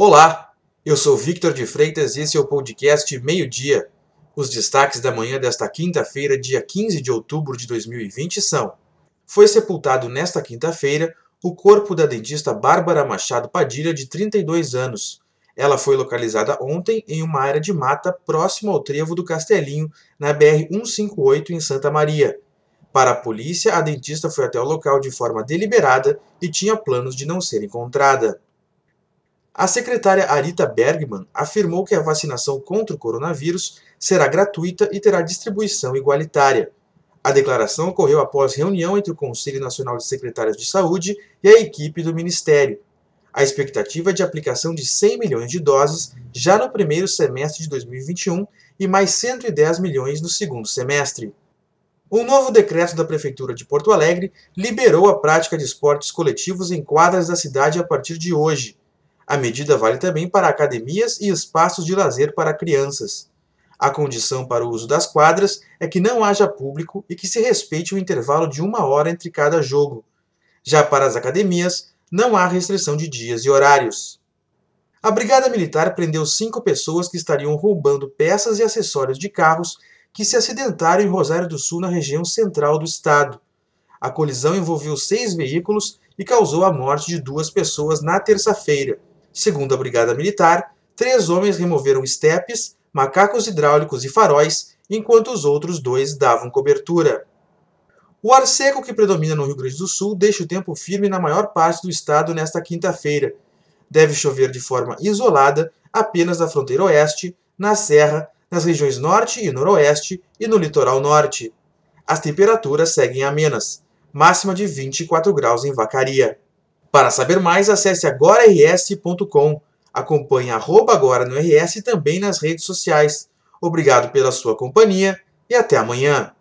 Olá, eu sou Victor de Freitas e esse é o podcast Meio Dia. Os destaques da manhã desta quinta-feira, dia 15 de outubro de 2020 são: Foi sepultado nesta quinta-feira o corpo da dentista Bárbara Machado Padilha, de 32 anos. Ela foi localizada ontem em uma área de mata próximo ao trevo do Castelinho, na BR-158 em Santa Maria. Para a polícia, a dentista foi até o local de forma deliberada e tinha planos de não ser encontrada. A secretária Arita Bergman afirmou que a vacinação contra o coronavírus será gratuita e terá distribuição igualitária. A declaração ocorreu após reunião entre o Conselho Nacional de Secretários de Saúde e a equipe do Ministério. A expectativa é de aplicação de 100 milhões de doses já no primeiro semestre de 2021 e mais 110 milhões no segundo semestre. Um novo decreto da Prefeitura de Porto Alegre liberou a prática de esportes coletivos em quadras da cidade a partir de hoje. A medida vale também para academias e espaços de lazer para crianças. A condição para o uso das quadras é que não haja público e que se respeite o intervalo de uma hora entre cada jogo. Já para as academias, não há restrição de dias e horários. A Brigada Militar prendeu cinco pessoas que estariam roubando peças e acessórios de carros que se acidentaram em Rosário do Sul, na região central do estado. A colisão envolveu seis veículos e causou a morte de duas pessoas na terça-feira. Segundo a Brigada Militar, três homens removeram estepes, macacos hidráulicos e faróis, enquanto os outros dois davam cobertura. O ar seco que predomina no Rio Grande do Sul deixa o tempo firme na maior parte do estado nesta quinta-feira. Deve chover de forma isolada apenas na fronteira oeste, na serra, nas regiões norte e noroeste e no litoral norte. As temperaturas seguem amenas, máxima de 24 graus em Vacaria. Para saber mais, acesse agorars.com. Acompanhe arroba agora no RS também nas redes sociais. Obrigado pela sua companhia e até amanhã.